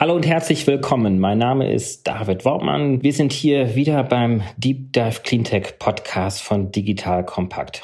Hallo und herzlich willkommen. Mein Name ist David Wortmann. Wir sind hier wieder beim Deep Dive Cleantech Podcast von Digital Compact.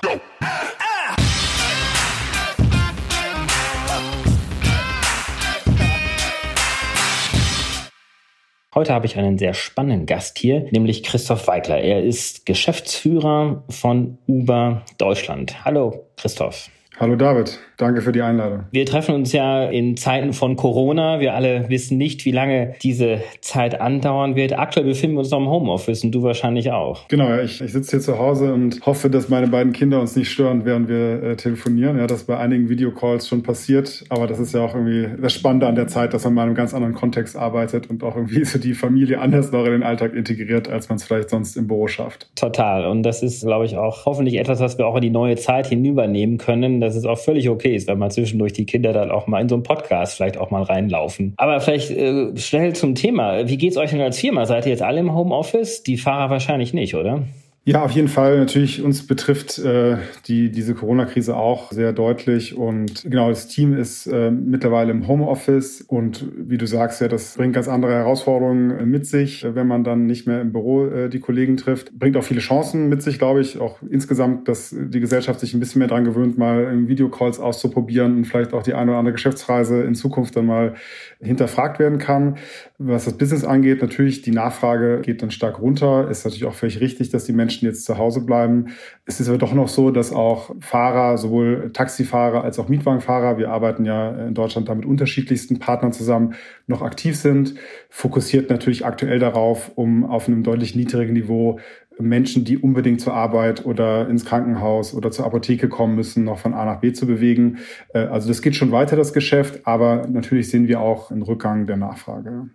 Heute habe ich einen sehr spannenden Gast hier, nämlich Christoph Weigler. Er ist Geschäftsführer von Uber Deutschland. Hallo, Christoph. Hallo David, danke für die Einladung. Wir treffen uns ja in Zeiten von Corona. Wir alle wissen nicht, wie lange diese Zeit andauern wird. Aktuell befinden wir uns noch im Homeoffice und du wahrscheinlich auch. Genau, ich, ich sitze hier zu Hause und hoffe, dass meine beiden Kinder uns nicht stören, während wir äh, telefonieren. Ja, das bei einigen Videocalls schon passiert, aber das ist ja auch irgendwie das Spannende an der Zeit, dass man mal in einem ganz anderen Kontext arbeitet und auch irgendwie so die Familie anders noch in den Alltag integriert, als man es vielleicht sonst im Büro schafft. Total. Und das ist, glaube ich, auch hoffentlich etwas, was wir auch in die neue Zeit hinübernehmen können dass es auch völlig okay ist, wenn man zwischendurch die Kinder dann auch mal in so einen Podcast vielleicht auch mal reinlaufen. Aber vielleicht äh, schnell zum Thema. Wie geht's euch denn als Firma? Seid ihr jetzt alle im Homeoffice? Die Fahrer wahrscheinlich nicht, oder? Ja, auf jeden Fall. Natürlich uns betrifft äh, die diese Corona-Krise auch sehr deutlich und genau das Team ist äh, mittlerweile im Homeoffice und wie du sagst, ja, das bringt ganz andere Herausforderungen äh, mit sich, wenn man dann nicht mehr im Büro äh, die Kollegen trifft. Bringt auch viele Chancen mit sich, glaube ich, auch insgesamt, dass die Gesellschaft sich ein bisschen mehr dran gewöhnt, mal Videocalls auszuprobieren und vielleicht auch die eine oder andere Geschäftsreise in Zukunft dann mal hinterfragt werden kann. Was das Business angeht, natürlich die Nachfrage geht dann stark runter. Ist natürlich auch völlig richtig, dass die Menschen jetzt zu Hause bleiben. Es ist aber doch noch so, dass auch Fahrer, sowohl Taxifahrer als auch Mietwagenfahrer, wir arbeiten ja in Deutschland da mit unterschiedlichsten Partnern zusammen, noch aktiv sind. Fokussiert natürlich aktuell darauf, um auf einem deutlich niedrigen Niveau Menschen, die unbedingt zur Arbeit oder ins Krankenhaus oder zur Apotheke kommen müssen, noch von A nach B zu bewegen. Äh, also das geht schon weiter, das Geschäft, aber natürlich sehen wir auch einen Rückgang der Nachfrage.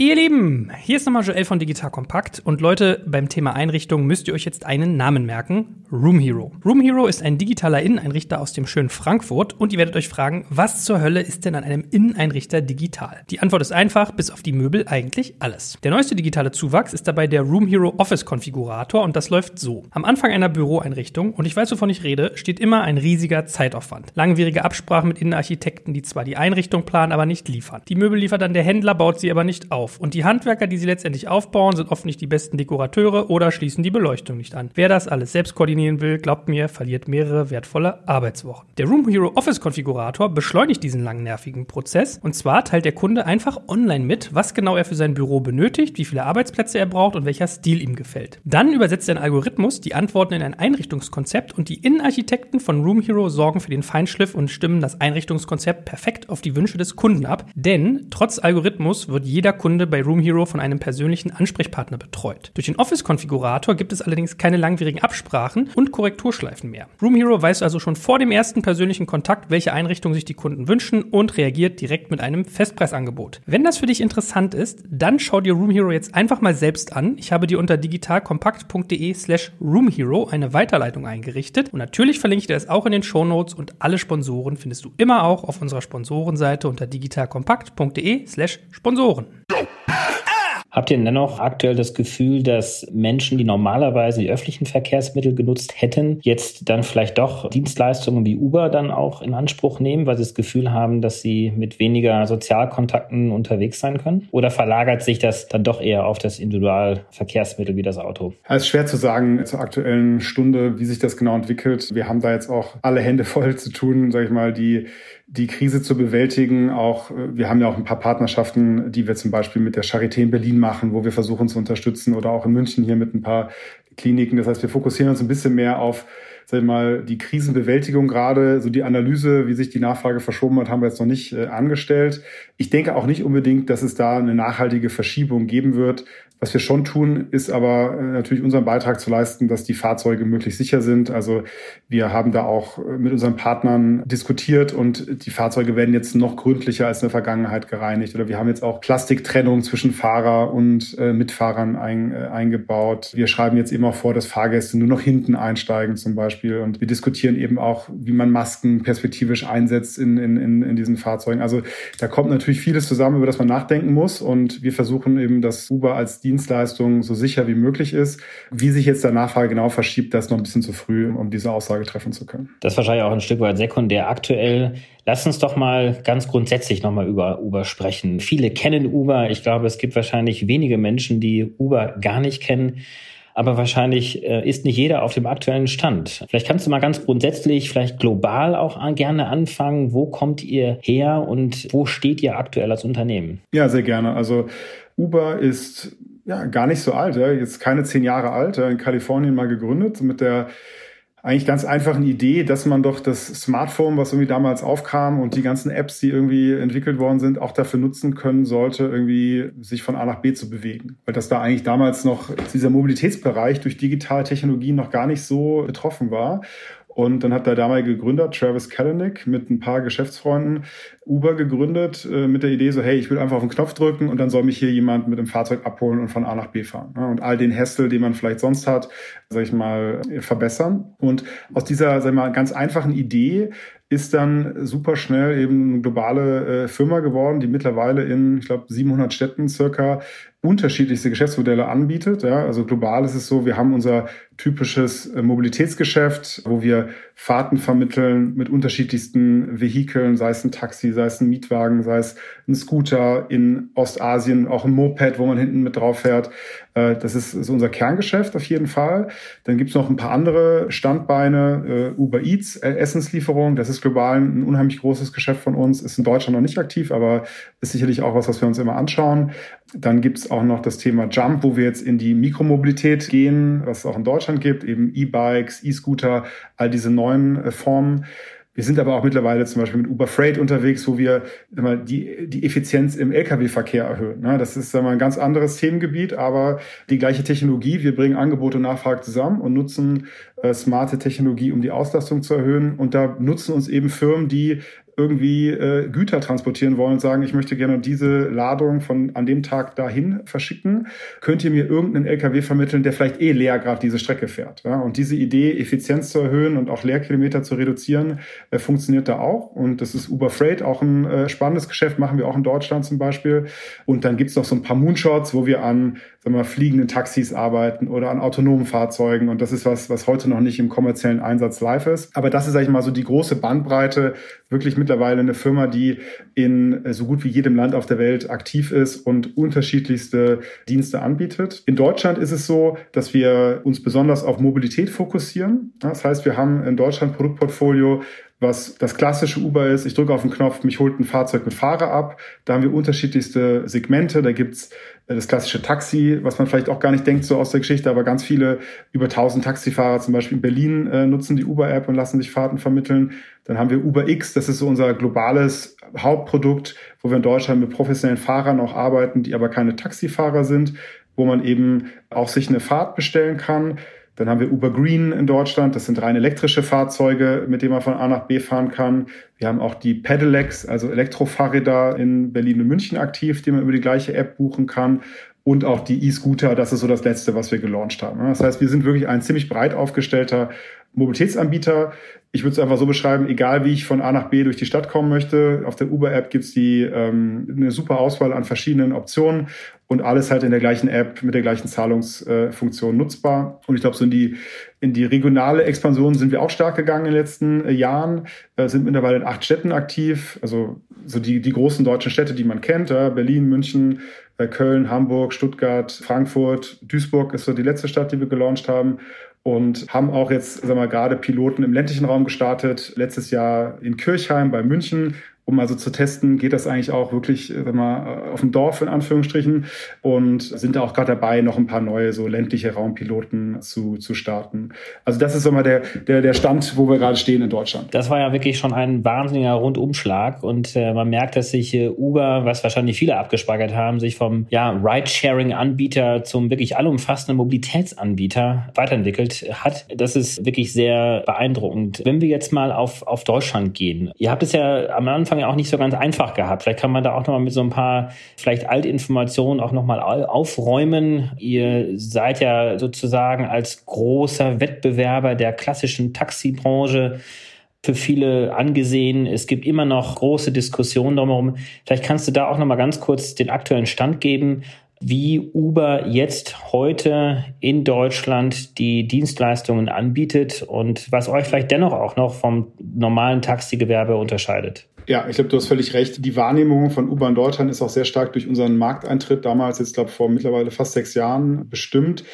Ihr Lieben, hier ist nochmal Joel von Digital Kompakt und Leute, beim Thema Einrichtung müsst ihr euch jetzt einen Namen merken. Room Hero. Room Hero ist ein digitaler Inneneinrichter aus dem schönen Frankfurt und ihr werdet euch fragen, was zur Hölle ist denn an einem Inneneinrichter digital? Die Antwort ist einfach, bis auf die Möbel eigentlich alles. Der neueste digitale Zuwachs ist dabei der Room Hero Office Konfigurator und das läuft so. Am Anfang einer Büroeinrichtung, und ich weiß, wovon ich rede, steht immer ein riesiger Zeitaufwand. Langwierige Absprachen mit Innenarchitekten, die zwar die Einrichtung planen, aber nicht liefern. Die Möbel liefert dann der Händler, baut sie aber nicht auf auf. Und die Handwerker, die sie letztendlich aufbauen, sind oft nicht die besten Dekorateure oder schließen die Beleuchtung nicht an. Wer das alles selbst koordinieren will, glaubt mir, verliert mehrere wertvolle Arbeitswochen. Der Room Hero Office Konfigurator beschleunigt diesen langen nervigen Prozess. Und zwar teilt der Kunde einfach online mit, was genau er für sein Büro benötigt, wie viele Arbeitsplätze er braucht und welcher Stil ihm gefällt. Dann übersetzt ein Algorithmus die Antworten in ein Einrichtungskonzept und die Innenarchitekten von Room Hero sorgen für den Feinschliff und stimmen das Einrichtungskonzept perfekt auf die Wünsche des Kunden ab. Denn trotz Algorithmus wird jeder Kunde Kunde bei Room Hero von einem persönlichen Ansprechpartner betreut. Durch den Office-Konfigurator gibt es allerdings keine langwierigen Absprachen und Korrekturschleifen mehr. Room Hero weiß also schon vor dem ersten persönlichen Kontakt, welche Einrichtung sich die Kunden wünschen und reagiert direkt mit einem Festpreisangebot. Wenn das für dich interessant ist, dann schau dir Room Hero jetzt einfach mal selbst an. Ich habe dir unter digitalkompakt.de slash roomhero eine Weiterleitung eingerichtet und natürlich verlinke ich dir das auch in den Shownotes und alle Sponsoren findest du immer auch auf unserer Sponsorenseite unter digitalkompakt.de slash Sponsoren. Habt ihr dennoch aktuell das Gefühl, dass Menschen, die normalerweise die öffentlichen Verkehrsmittel genutzt hätten, jetzt dann vielleicht doch Dienstleistungen wie Uber dann auch in Anspruch nehmen, weil sie das Gefühl haben, dass sie mit weniger Sozialkontakten unterwegs sein können? Oder verlagert sich das dann doch eher auf das Individualverkehrsmittel wie das Auto? Es ist schwer zu sagen zur aktuellen Stunde, wie sich das genau entwickelt. Wir haben da jetzt auch alle Hände voll zu tun, sage ich mal, die die Krise zu bewältigen. Auch äh, wir haben ja auch ein paar Partnerschaften, die wir zum Beispiel mit der Charité in Berlin machen, wo wir versuchen zu unterstützen oder auch in München hier mit ein paar Kliniken. Das heißt, wir fokussieren uns ein bisschen mehr auf sag ich mal, die Krisenbewältigung gerade, so die Analyse, wie sich die Nachfrage verschoben hat, haben wir jetzt noch nicht äh, angestellt. Ich denke auch nicht unbedingt, dass es da eine nachhaltige Verschiebung geben wird. Was wir schon tun, ist aber äh, natürlich unseren Beitrag zu leisten, dass die Fahrzeuge möglichst sicher sind. Also wir haben da auch äh, mit unseren Partnern diskutiert und die Fahrzeuge werden jetzt noch gründlicher als in der Vergangenheit gereinigt. Oder wir haben jetzt auch Plastiktrennung zwischen Fahrer und äh, Mitfahrern ein, äh, eingebaut. Wir schreiben jetzt immer vor, dass Fahrgäste nur noch hinten einsteigen zum Beispiel. Und wir diskutieren eben auch, wie man Masken perspektivisch einsetzt in, in, in, in diesen Fahrzeugen. Also da kommt natürlich vieles zusammen, über das man nachdenken muss. Und wir versuchen eben, das Uber als Dienstleistung so sicher wie möglich ist. Wie sich jetzt der Nachfrage genau verschiebt, das ist noch ein bisschen zu früh, um diese Aussage treffen zu können. Das ist wahrscheinlich auch ein Stück weit sekundär aktuell. Lass uns doch mal ganz grundsätzlich nochmal über Uber sprechen. Viele kennen Uber. Ich glaube, es gibt wahrscheinlich wenige Menschen, die Uber gar nicht kennen aber wahrscheinlich äh, ist nicht jeder auf dem aktuellen Stand. Vielleicht kannst du mal ganz grundsätzlich, vielleicht global auch an, gerne anfangen. Wo kommt ihr her und wo steht ihr aktuell als Unternehmen? Ja, sehr gerne. Also Uber ist ja gar nicht so alt, ja. jetzt keine zehn Jahre alt, in Kalifornien mal gegründet mit der eigentlich ganz einfachen Idee, dass man doch das Smartphone, was irgendwie damals aufkam und die ganzen Apps, die irgendwie entwickelt worden sind, auch dafür nutzen können sollte, irgendwie sich von A nach B zu bewegen. Weil das da eigentlich damals noch dieser Mobilitätsbereich durch digitale Technologien noch gar nicht so betroffen war. Und dann hat der damalige Gründer Travis Kalanick mit ein paar Geschäftsfreunden Uber gegründet äh, mit der Idee so, hey, ich will einfach auf den Knopf drücken und dann soll mich hier jemand mit dem Fahrzeug abholen und von A nach B fahren. Ja, und all den Hassel, den man vielleicht sonst hat, sag ich mal, verbessern. Und aus dieser, sag ich mal, ganz einfachen Idee ist dann super schnell eben eine globale äh, Firma geworden, die mittlerweile in, ich glaube, 700 Städten circa unterschiedlichste Geschäftsmodelle anbietet. Ja, also global ist es so, wir haben unser typisches äh, Mobilitätsgeschäft, wo wir Fahrten vermitteln mit unterschiedlichsten Vehikeln, sei es ein Taxi, sei es ein Mietwagen, sei es ein Scooter in Ostasien, auch ein Moped, wo man hinten mit drauf fährt. Äh, das ist, ist unser Kerngeschäft auf jeden Fall. Dann gibt's noch ein paar andere Standbeine, äh, Uber Eats, Essenslieferung. Das ist global ein unheimlich großes Geschäft von uns, ist in Deutschland noch nicht aktiv, aber ist sicherlich auch was, was wir uns immer anschauen. Dann gibt's auch noch das Thema Jump, wo wir jetzt in die Mikromobilität gehen, was es auch in Deutschland gibt, eben E-Bikes, E-Scooter, all diese neuen äh, Formen. Wir sind aber auch mittlerweile zum Beispiel mit Uber Freight unterwegs, wo wir mal, die, die Effizienz im Lkw-Verkehr erhöhen. Ne? Das ist mal, ein ganz anderes Themengebiet, aber die gleiche Technologie. Wir bringen Angebot und Nachfrage zusammen und nutzen äh, smarte Technologie, um die Auslastung zu erhöhen. Und da nutzen uns eben Firmen, die irgendwie äh, Güter transportieren wollen und sagen, ich möchte gerne diese Ladung von an dem Tag dahin verschicken, könnt ihr mir irgendeinen LKW vermitteln, der vielleicht eh leer gerade diese Strecke fährt. Ja? Und diese Idee, Effizienz zu erhöhen und auch Leerkilometer zu reduzieren, äh, funktioniert da auch. Und das ist Uber Freight, auch ein äh, spannendes Geschäft, machen wir auch in Deutschland zum Beispiel. Und dann gibt's noch so ein paar Moonshots, wo wir an sagen wir, fliegenden Taxis arbeiten oder an autonomen Fahrzeugen. Und das ist was, was heute noch nicht im kommerziellen Einsatz live ist. Aber das ist, sag ich mal, so die große Bandbreite, wirklich mittlerweile eine Firma, die in äh, so gut wie jedem Land auf der Welt aktiv ist und unterschiedlichste Dienste anbietet. In Deutschland ist es so, dass wir uns besonders auf Mobilität fokussieren. Das heißt, wir haben in Deutschland Produktportfolio, was das klassische Uber ist. Ich drücke auf den Knopf, mich holt ein Fahrzeug mit Fahrer ab. Da haben wir unterschiedlichste Segmente. Da gibt's äh, das klassische Taxi, was man vielleicht auch gar nicht denkt so aus der Geschichte, aber ganz viele über 1000 Taxifahrer zum Beispiel in Berlin äh, nutzen die Uber-App und lassen sich Fahrten vermitteln. Dann haben wir Uber X, das ist so unser globales Hauptprodukt, wo wir in Deutschland mit professionellen Fahrern auch arbeiten, die aber keine Taxifahrer sind, wo man eben auch sich eine Fahrt bestellen kann. Dann haben wir Uber Green in Deutschland. Das sind rein elektrische Fahrzeuge, mit denen man von A nach B fahren kann. Wir haben auch die Pedelecs, also Elektrofahrräder in Berlin und München aktiv, die man über die gleiche App buchen kann. Und auch die E-Scooter, das ist so das letzte, was wir gelauncht haben. Das heißt, wir sind wirklich ein ziemlich breit aufgestellter Mobilitätsanbieter. Ich würde es einfach so beschreiben, egal wie ich von A nach B durch die Stadt kommen möchte, auf der Uber-App gibt's die ähm, eine super Auswahl an verschiedenen Optionen und alles halt in der gleichen App mit der gleichen Zahlungsfunktion äh, nutzbar. Und ich glaube, so in die, in die regionale Expansion sind wir auch stark gegangen in den letzten äh, Jahren, äh, sind mittlerweile in acht Städten aktiv, also so die, die großen deutschen Städte, die man kennt, ja, Berlin, München, Köln, Hamburg, Stuttgart, Frankfurt, Duisburg ist so die letzte Stadt, die wir gelauncht haben und haben auch jetzt, sagen wir mal, gerade Piloten im ländlichen Raum gestartet. Letztes Jahr in Kirchheim bei München um also zu testen, geht das eigentlich auch wirklich äh, sag mal, auf dem Dorf in Anführungsstrichen und sind da auch gerade dabei, noch ein paar neue so ländliche Raumpiloten zu, zu starten. Also das ist so mal der, der, der Stand, wo wir gerade stehen in Deutschland. Das war ja wirklich schon ein wahnsinniger Rundumschlag und äh, man merkt, dass sich äh, Uber, was wahrscheinlich viele abgespeichert haben, sich vom ja, Ride-Sharing-Anbieter zum wirklich allumfassenden Mobilitätsanbieter weiterentwickelt hat. Das ist wirklich sehr beeindruckend. Wenn wir jetzt mal auf, auf Deutschland gehen, ihr habt es ja am Anfang Anfang ja auch nicht so ganz einfach gehabt. Vielleicht kann man da auch nochmal mit so ein paar vielleicht Altinformationen auch nochmal aufräumen. Ihr seid ja sozusagen als großer Wettbewerber der klassischen Taxibranche für viele angesehen. Es gibt immer noch große Diskussionen drumherum. Vielleicht kannst du da auch noch mal ganz kurz den aktuellen Stand geben. wie Uber jetzt heute in Deutschland die Dienstleistungen anbietet und was euch vielleicht dennoch auch noch vom normalen Taxigewerbe unterscheidet. Ja, ich glaube, du hast völlig recht. Die Wahrnehmung von Uber in Deutschland ist auch sehr stark durch unseren Markteintritt damals, jetzt glaube vor mittlerweile fast sechs Jahren bestimmt,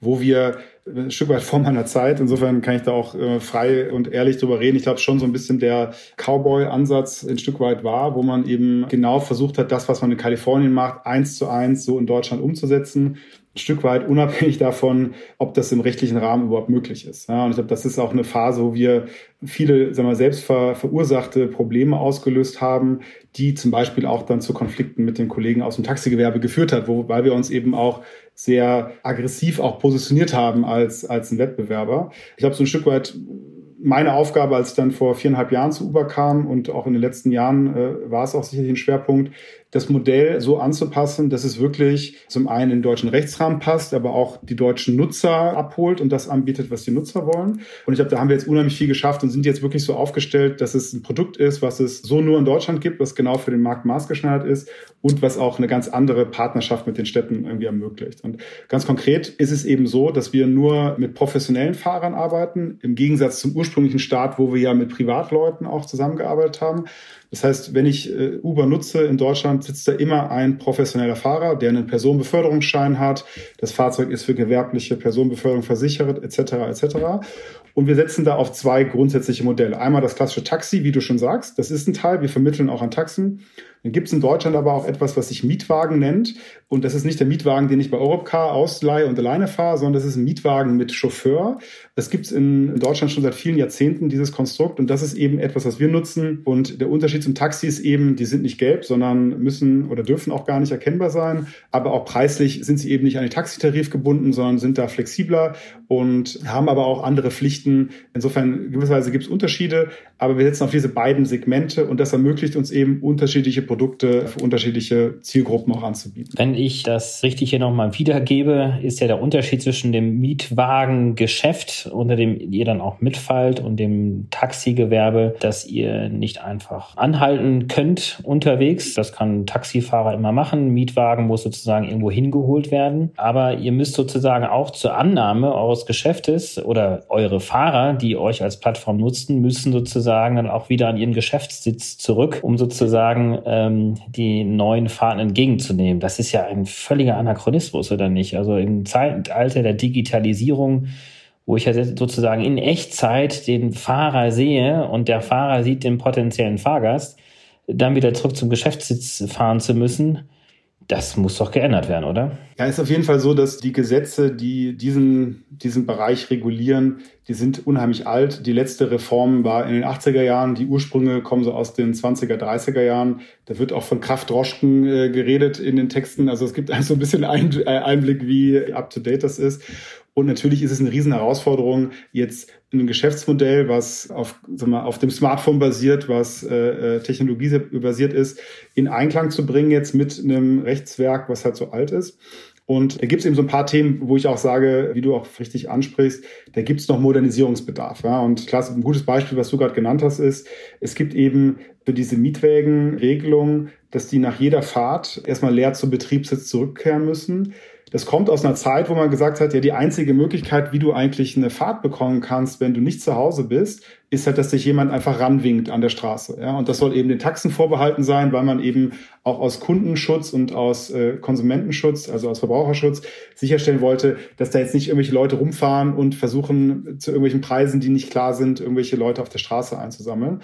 wo wir ein Stück weit vor meiner Zeit. Insofern kann ich da auch äh, frei und ehrlich drüber reden. Ich glaube schon so ein bisschen der Cowboy-Ansatz ein Stück weit war, wo man eben genau versucht hat, das, was man in Kalifornien macht, eins zu eins so in Deutschland umzusetzen ein Stück weit unabhängig davon, ob das im rechtlichen Rahmen überhaupt möglich ist. Ja, und ich glaube, das ist auch eine Phase, wo wir viele sagen wir, selbst ver verursachte Probleme ausgelöst haben, die zum Beispiel auch dann zu Konflikten mit den Kollegen aus dem Taxigewerbe geführt hat, wo, weil wir uns eben auch sehr aggressiv auch positioniert haben als, als ein Wettbewerber. Ich glaube, so ein Stück weit meine Aufgabe, als ich dann vor viereinhalb Jahren zu Uber kam und auch in den letzten Jahren äh, war es auch sicherlich ein Schwerpunkt, das Modell so anzupassen, dass es wirklich zum einen in den deutschen Rechtsrahmen passt, aber auch die deutschen Nutzer abholt und das anbietet, was die Nutzer wollen. Und ich glaube, da haben wir jetzt unheimlich viel geschafft und sind jetzt wirklich so aufgestellt, dass es ein Produkt ist, was es so nur in Deutschland gibt, was genau für den Markt maßgeschneidert ist und was auch eine ganz andere Partnerschaft mit den Städten irgendwie ermöglicht. Und ganz konkret ist es eben so, dass wir nur mit professionellen Fahrern arbeiten, im Gegensatz zum ursprünglichen Start, wo wir ja mit Privatleuten auch zusammengearbeitet haben. Das heißt, wenn ich äh, Uber nutze in Deutschland, sitzt da immer ein professioneller Fahrer, der einen Personenbeförderungsschein hat. Das Fahrzeug ist für gewerbliche Personenbeförderung versichert, etc. etc. Und wir setzen da auf zwei grundsätzliche Modelle. Einmal das klassische Taxi, wie du schon sagst. Das ist ein Teil. Wir vermitteln auch an Taxen. Dann gibt es in Deutschland aber auch etwas, was sich Mietwagen nennt. Und das ist nicht der Mietwagen, den ich bei Europcar ausleihe und alleine fahre, sondern das ist ein Mietwagen mit Chauffeur. Das gibt es in Deutschland schon seit vielen Jahrzehnten, dieses Konstrukt. Und das ist eben etwas, was wir nutzen. Und der Unterschied zum Taxi ist eben, die sind nicht gelb, sondern müssen oder dürfen auch gar nicht erkennbar sein. Aber auch preislich sind sie eben nicht an den Taxitarif gebunden, sondern sind da flexibler und haben aber auch andere Pflichten. Insofern gewisserweise gibt es Unterschiede. Aber wir setzen auf diese beiden Segmente und das ermöglicht uns eben unterschiedliche Produkte für unterschiedliche Zielgruppen auch anzubieten. Wenn ich das richtig hier nochmal wiedergebe, ist ja der Unterschied zwischen dem Mietwagengeschäft, unter dem ihr dann auch mitfallt, und dem Taxigewerbe, dass ihr nicht einfach anhalten könnt unterwegs. Das kann ein Taxifahrer immer machen. Mietwagen muss sozusagen irgendwo hingeholt werden. Aber ihr müsst sozusagen auch zur Annahme eures Geschäftes oder eure Fahrer, die euch als Plattform nutzen, müssen sozusagen dann auch wieder an ihren Geschäftssitz zurück, um sozusagen äh, ähm, die neuen Fahrten entgegenzunehmen. Das ist ja ein völliger Anachronismus, oder nicht? Also im Zeitalter der Digitalisierung, wo ich ja sozusagen in Echtzeit den Fahrer sehe und der Fahrer sieht den potenziellen Fahrgast, dann wieder zurück zum Geschäftssitz fahren zu müssen, das muss doch geändert werden, oder? Ja, ist auf jeden Fall so, dass die Gesetze, die diesen, diesen Bereich regulieren, die sind unheimlich alt. Die letzte Reform war in den 80er Jahren. Die Ursprünge kommen so aus den 20er, 30er Jahren. Da wird auch von Kraftdroschken äh, geredet in den Texten. Also es gibt also ein bisschen äh, Einblick, wie up to date das ist. Und natürlich ist es eine riesen Herausforderung, jetzt ein Geschäftsmodell, was auf, sag mal, auf dem Smartphone basiert, was äh, äh Technologie basiert ist, in Einklang zu bringen jetzt mit einem Rechtswerk, was halt so alt ist. Und da gibt es eben so ein paar Themen, wo ich auch sage, wie du auch richtig ansprichst, da gibt es noch Modernisierungsbedarf. Ja? Und klar, ein gutes Beispiel, was du gerade genannt hast, ist, es gibt eben für diese Mietwägen dass die nach jeder Fahrt erstmal leer zum Betriebssitz zurückkehren müssen. Das kommt aus einer Zeit, wo man gesagt hat, ja, die einzige Möglichkeit, wie du eigentlich eine Fahrt bekommen kannst, wenn du nicht zu Hause bist, ist halt, dass sich jemand einfach ranwinkt an der Straße. Ja? Und das soll eben den Taxen vorbehalten sein, weil man eben auch aus Kundenschutz und aus äh, Konsumentenschutz, also aus Verbraucherschutz, sicherstellen wollte, dass da jetzt nicht irgendwelche Leute rumfahren und versuchen, zu irgendwelchen Preisen, die nicht klar sind, irgendwelche Leute auf der Straße einzusammeln.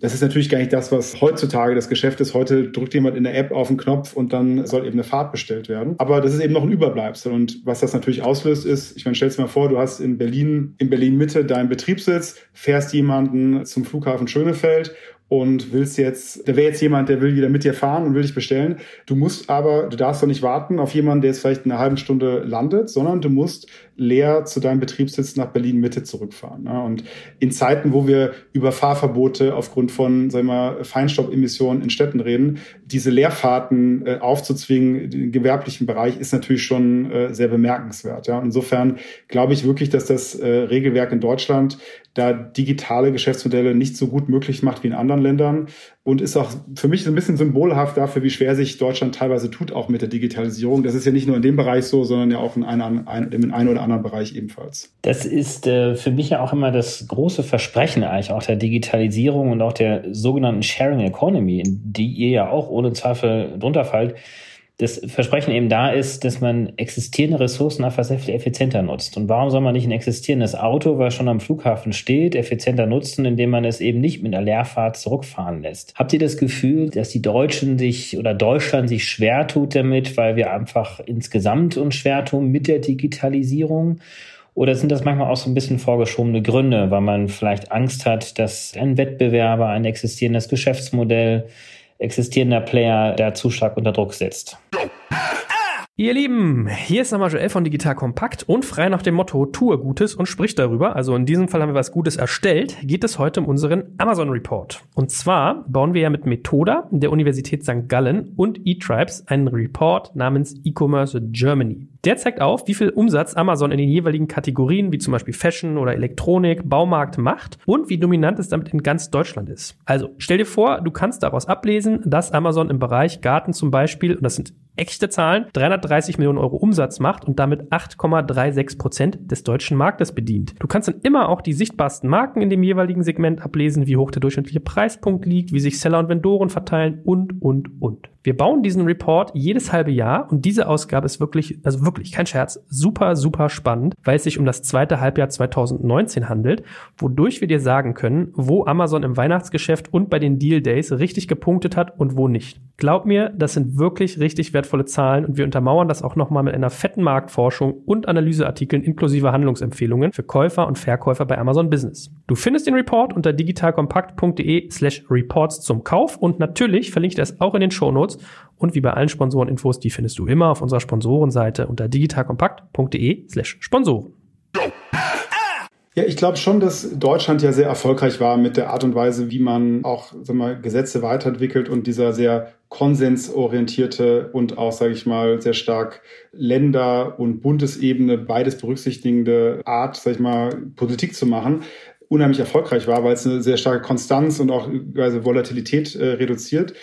Das ist natürlich gar nicht das, was heutzutage das Geschäft ist. Heute drückt jemand in der App auf den Knopf und dann soll eben eine Fahrt bestellt werden. Aber das ist eben noch ein Überbleibsel. Und was das natürlich auslöst, ist, ich meine, stell's dir mal vor, du hast in Berlin, in Berlin Mitte deinen Betriebssitz, fährst jemanden zum Flughafen Schönefeld und willst jetzt, da wäre jetzt jemand, der will wieder mit dir fahren und will dich bestellen. Du musst aber, du darfst doch nicht warten auf jemanden, der jetzt vielleicht eine halbe Stunde landet, sondern du musst leer zu deinem Betriebssitz nach Berlin Mitte zurückfahren. Und in Zeiten, wo wir über Fahrverbote aufgrund von, sagen wir mal, Feinstaubemissionen in Städten reden, diese Leerfahrten äh, aufzuzwingen im gewerblichen Bereich ist natürlich schon äh, sehr bemerkenswert. Insofern glaube ich wirklich, dass das äh, Regelwerk in Deutschland da digitale Geschäftsmodelle nicht so gut möglich macht wie in anderen Ländern und ist auch für mich so ein bisschen symbolhaft dafür, wie schwer sich Deutschland teilweise tut, auch mit der Digitalisierung. Das ist ja nicht nur in dem Bereich so, sondern ja auch in einem, in einem oder anderen Bereich ebenfalls. Das ist äh, für mich ja auch immer das große Versprechen eigentlich auch der Digitalisierung und auch der sogenannten Sharing Economy, in die ihr ja auch ohne Zweifel drunter fallt das Versprechen eben da ist, dass man existierende Ressourcen einfach sehr viel effizienter nutzt. Und warum soll man nicht ein existierendes Auto, was schon am Flughafen steht, effizienter nutzen, indem man es eben nicht mit einer Leerfahrt zurückfahren lässt? Habt ihr das Gefühl, dass die Deutschen sich oder Deutschland sich schwer tut damit, weil wir einfach insgesamt uns schwer tun mit der Digitalisierung? Oder sind das manchmal auch so ein bisschen vorgeschobene Gründe, weil man vielleicht Angst hat, dass ein Wettbewerber, ein existierendes Geschäftsmodell existierender Player da zu stark unter Druck setzt. Ihr Lieben, hier ist nochmal Joel von Digital Kompakt und frei nach dem Motto tue Gutes und sprich darüber. Also in diesem Fall haben wir was Gutes erstellt. Geht es heute um unseren Amazon Report. Und zwar bauen wir ja mit Methoda der Universität St. Gallen und eTribes einen Report namens E-Commerce Germany. Der zeigt auf, wie viel Umsatz Amazon in den jeweiligen Kategorien, wie zum Beispiel Fashion oder Elektronik, Baumarkt macht und wie dominant es damit in ganz Deutschland ist. Also stell dir vor, du kannst daraus ablesen, dass Amazon im Bereich Garten zum Beispiel, und das sind echte Zahlen, 330 Millionen Euro Umsatz macht und damit 8,36 Prozent des deutschen Marktes bedient. Du kannst dann immer auch die sichtbarsten Marken in dem jeweiligen Segment ablesen, wie hoch der durchschnittliche Preispunkt liegt, wie sich Seller und Vendoren verteilen und, und, und. Wir bauen diesen Report jedes halbe Jahr und diese Ausgabe ist wirklich, also wirklich kein Scherz, super, super spannend, weil es sich um das zweite Halbjahr 2019 handelt, wodurch wir dir sagen können, wo Amazon im Weihnachtsgeschäft und bei den Deal Days richtig gepunktet hat und wo nicht. Glaub mir, das sind wirklich richtig wertvolle Zahlen und wir untermauern das auch nochmal mit einer fetten Marktforschung und Analyseartikeln inklusive Handlungsempfehlungen für Käufer und Verkäufer bei Amazon Business. Du findest den Report unter digitalkompakt.de slash reports zum Kauf und natürlich verlinke ich das auch in den Shownotes Notes. Und wie bei allen Sponsoreninfos, die findest du immer auf unserer Sponsorenseite unter digitalkompakt.de slash Sponsoren. Ja, ich glaube schon, dass Deutschland ja sehr erfolgreich war mit der Art und Weise, wie man auch sag mal, Gesetze weiterentwickelt und dieser sehr konsensorientierte und auch, sage ich mal, sehr stark Länder- und Bundesebene beides berücksichtigende Art, sage ich mal, Politik zu machen, unheimlich erfolgreich war, weil es eine sehr starke Konstanz und auch also Volatilität äh, reduziert.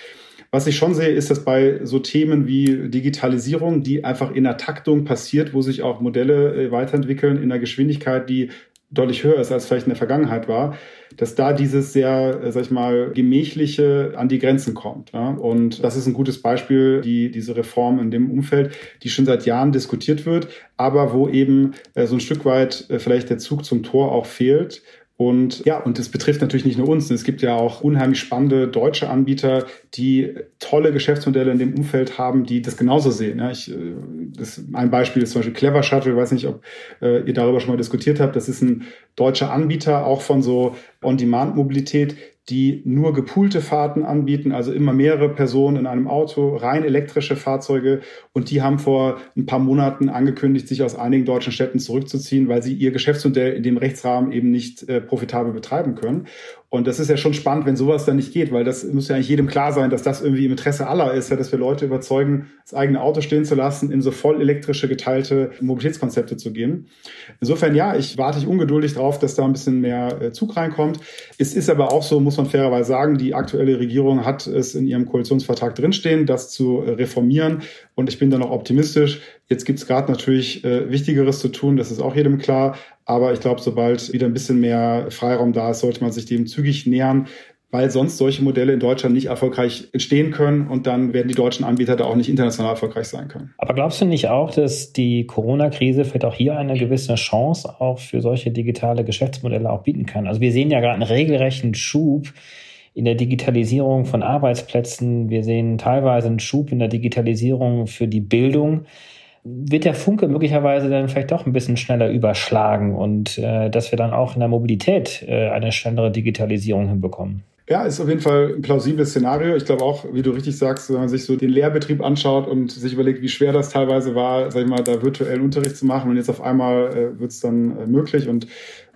Was ich schon sehe, ist, dass bei so Themen wie Digitalisierung, die einfach in der Taktung passiert, wo sich auch Modelle äh, weiterentwickeln in einer Geschwindigkeit, die deutlich höher ist, als vielleicht in der Vergangenheit war, dass da dieses sehr, äh, sag ich mal, gemächliche an die Grenzen kommt. Ja? Und das ist ein gutes Beispiel, die, diese Reform in dem Umfeld, die schon seit Jahren diskutiert wird, aber wo eben äh, so ein Stück weit äh, vielleicht der Zug zum Tor auch fehlt und ja, und das betrifft natürlich nicht nur uns. Es gibt ja auch unheimlich spannende deutsche Anbieter, die tolle Geschäftsmodelle in dem Umfeld haben, die das genauso sehen. Ja, ich, äh, das, ein Beispiel ist zum Beispiel Clever Shuttle. Ich weiß nicht, ob äh, ihr darüber schon mal diskutiert habt. Das ist ein deutscher Anbieter, auch von so On-Demand-Mobilität, die nur gepoolte Fahrten anbieten, also immer mehrere Personen in einem Auto, rein elektrische Fahrzeuge. Und die haben vor ein paar Monaten angekündigt, sich aus einigen deutschen Städten zurückzuziehen, weil sie ihr Geschäftsmodell in dem Rechtsrahmen eben nicht äh, profitabel betreiben können. Und das ist ja schon spannend, wenn sowas dann nicht geht, weil das muss ja eigentlich jedem klar sein, dass das irgendwie im Interesse aller ist, ja, dass wir Leute überzeugen, das eigene Auto stehen zu lassen, in so voll elektrische geteilte Mobilitätskonzepte zu gehen. Insofern ja, ich warte ich ungeduldig drauf, dass da ein bisschen mehr äh, Zug reinkommt. Es ist aber auch so, muss man fairerweise sagen, die aktuelle Regierung hat es in ihrem Koalitionsvertrag drinstehen, das zu äh, reformieren. Und ich bin da noch optimistisch. Jetzt gibt es gerade natürlich äh, Wichtigeres zu tun, das ist auch jedem klar. Aber ich glaube, sobald wieder ein bisschen mehr Freiraum da ist, sollte man sich dem zügig nähern, weil sonst solche Modelle in Deutschland nicht erfolgreich entstehen können und dann werden die deutschen Anbieter da auch nicht international erfolgreich sein können. Aber glaubst du nicht auch, dass die Corona-Krise vielleicht auch hier eine gewisse Chance auch für solche digitale Geschäftsmodelle auch bieten kann? Also wir sehen ja gerade einen regelrechten Schub in der Digitalisierung von Arbeitsplätzen. Wir sehen teilweise einen Schub in der Digitalisierung für die Bildung wird der Funke möglicherweise dann vielleicht doch ein bisschen schneller überschlagen und äh, dass wir dann auch in der Mobilität äh, eine schnellere Digitalisierung hinbekommen. Ja, ist auf jeden Fall ein plausibles Szenario. Ich glaube auch, wie du richtig sagst, wenn man sich so den Lehrbetrieb anschaut und sich überlegt, wie schwer das teilweise war, sag ich mal, da virtuellen Unterricht zu machen und jetzt auf einmal äh, wird es dann äh, möglich und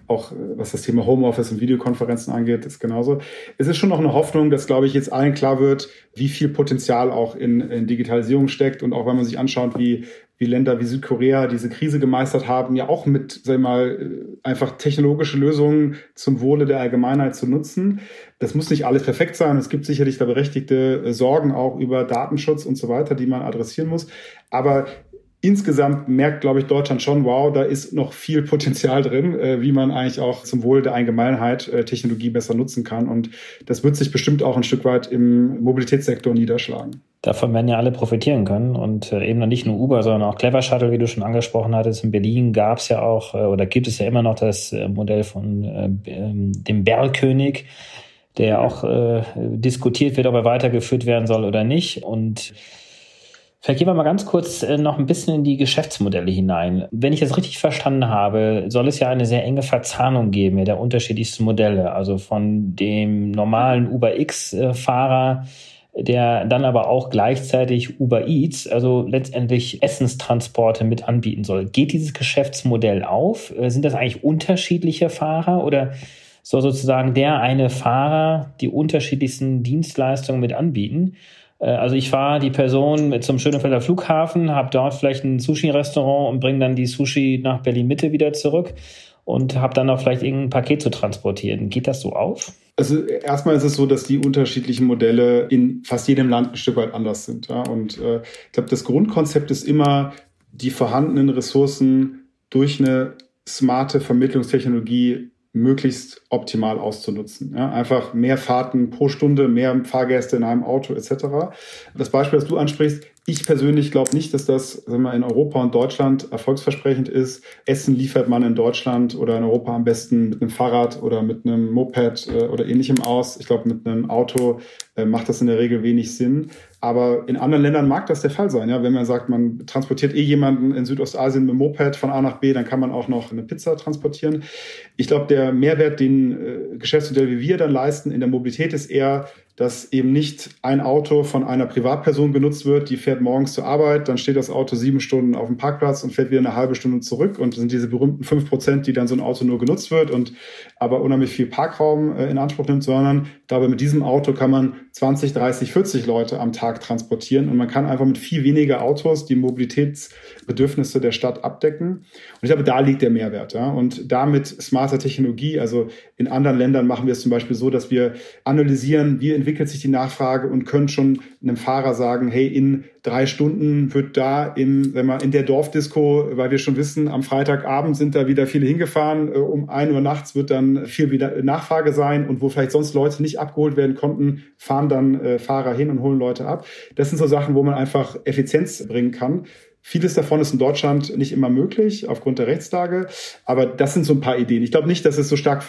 auch was das Thema Homeoffice und Videokonferenzen angeht, ist genauso. Es ist schon noch eine Hoffnung, dass, glaube ich, jetzt allen klar wird, wie viel Potenzial auch in, in Digitalisierung steckt und auch wenn man sich anschaut, wie wie Länder wie Südkorea diese Krise gemeistert haben, ja auch mit, sag ich mal, einfach technologische Lösungen zum Wohle der Allgemeinheit zu nutzen. Das muss nicht alles perfekt sein. Es gibt sicherlich da berechtigte Sorgen auch über Datenschutz und so weiter, die man adressieren muss. Aber insgesamt merkt, glaube ich, Deutschland schon, wow, da ist noch viel Potenzial drin, äh, wie man eigentlich auch zum Wohl der Allgemeinheit äh, Technologie besser nutzen kann. Und das wird sich bestimmt auch ein Stück weit im Mobilitätssektor niederschlagen. Davon werden ja alle profitieren können und äh, eben noch nicht nur Uber, sondern auch Clever Shuttle, wie du schon angesprochen hattest. In Berlin gab es ja auch oder gibt es ja immer noch das Modell von ähm, dem Berlkönig, der ja auch diskutiert wird, ob er weitergeführt werden soll oder nicht. Und Vielleicht gehen wir mal ganz kurz äh, noch ein bisschen in die Geschäftsmodelle hinein. Wenn ich das richtig verstanden habe, soll es ja eine sehr enge Verzahnung geben der unterschiedlichsten Modelle. Also von dem normalen Uber X-Fahrer, der dann aber auch gleichzeitig Uber Eats, also letztendlich Essenstransporte mit anbieten soll. Geht dieses Geschäftsmodell auf? Äh, sind das eigentlich unterschiedliche Fahrer oder soll sozusagen der eine Fahrer die unterschiedlichsten Dienstleistungen mit anbieten? Äh, also ich fahre die Person zum Schönefelder Flughafen, habe dort vielleicht ein Sushi-Restaurant und bringe dann die Sushi nach Berlin-Mitte wieder zurück und habe dann auch vielleicht irgendein Paket zu transportieren. Geht das so auf? Also erstmal ist es so, dass die unterschiedlichen Modelle in fast jedem Land ein Stück weit anders sind. Ja? Und äh, ich glaube, das Grundkonzept ist immer, die vorhandenen Ressourcen durch eine smarte Vermittlungstechnologie möglichst optimal auszunutzen. Ja, einfach mehr Fahrten pro Stunde, mehr Fahrgäste in einem Auto etc. Das Beispiel, das du ansprichst, ich persönlich glaube nicht, dass das sagen wir, in Europa und Deutschland erfolgsversprechend ist. Essen liefert man in Deutschland oder in Europa am besten mit einem Fahrrad oder mit einem Moped äh, oder ähnlichem aus. Ich glaube, mit einem Auto äh, macht das in der Regel wenig Sinn. Aber in anderen Ländern mag das der Fall sein. Ja? Wenn man sagt, man transportiert eh jemanden in Südostasien mit dem Moped von A nach B, dann kann man auch noch eine Pizza transportieren. Ich glaube, der Mehrwert, den äh, Geschäftsmodell wie wir dann leisten in der Mobilität, ist eher, dass eben nicht ein Auto von einer Privatperson genutzt wird, die fährt morgens zur Arbeit, dann steht das Auto sieben Stunden auf dem Parkplatz und fährt wieder eine halbe Stunde zurück und sind diese berühmten fünf Prozent, die dann so ein Auto nur genutzt wird und aber unheimlich viel Parkraum äh, in Anspruch nimmt, sondern dabei mit diesem Auto kann man 20, 30, 40 Leute am Tag transportieren und man kann einfach mit viel weniger Autos die Mobilitätsbedürfnisse der Stadt abdecken. Und ich glaube, da liegt der Mehrwert. Ja? Und damit smarter Technologie, also in anderen Ländern machen wir es zum Beispiel so, dass wir analysieren, wie entwickelt sich die Nachfrage und können schon einem Fahrer sagen, hey, in drei Stunden wird da in, wenn man in der Dorfdisco, weil wir schon wissen, am Freitagabend sind da wieder viele hingefahren, äh, um ein Uhr nachts wird dann viel wieder Nachfrage sein und wo vielleicht sonst Leute nicht abgeholt werden konnten, fahren dann äh, Fahrer hin und holen Leute ab. Das sind so Sachen, wo man einfach Effizienz bringen kann. Vieles davon ist in Deutschland nicht immer möglich aufgrund der Rechtslage, aber das sind so ein paar Ideen. Ich glaube nicht, dass es so stark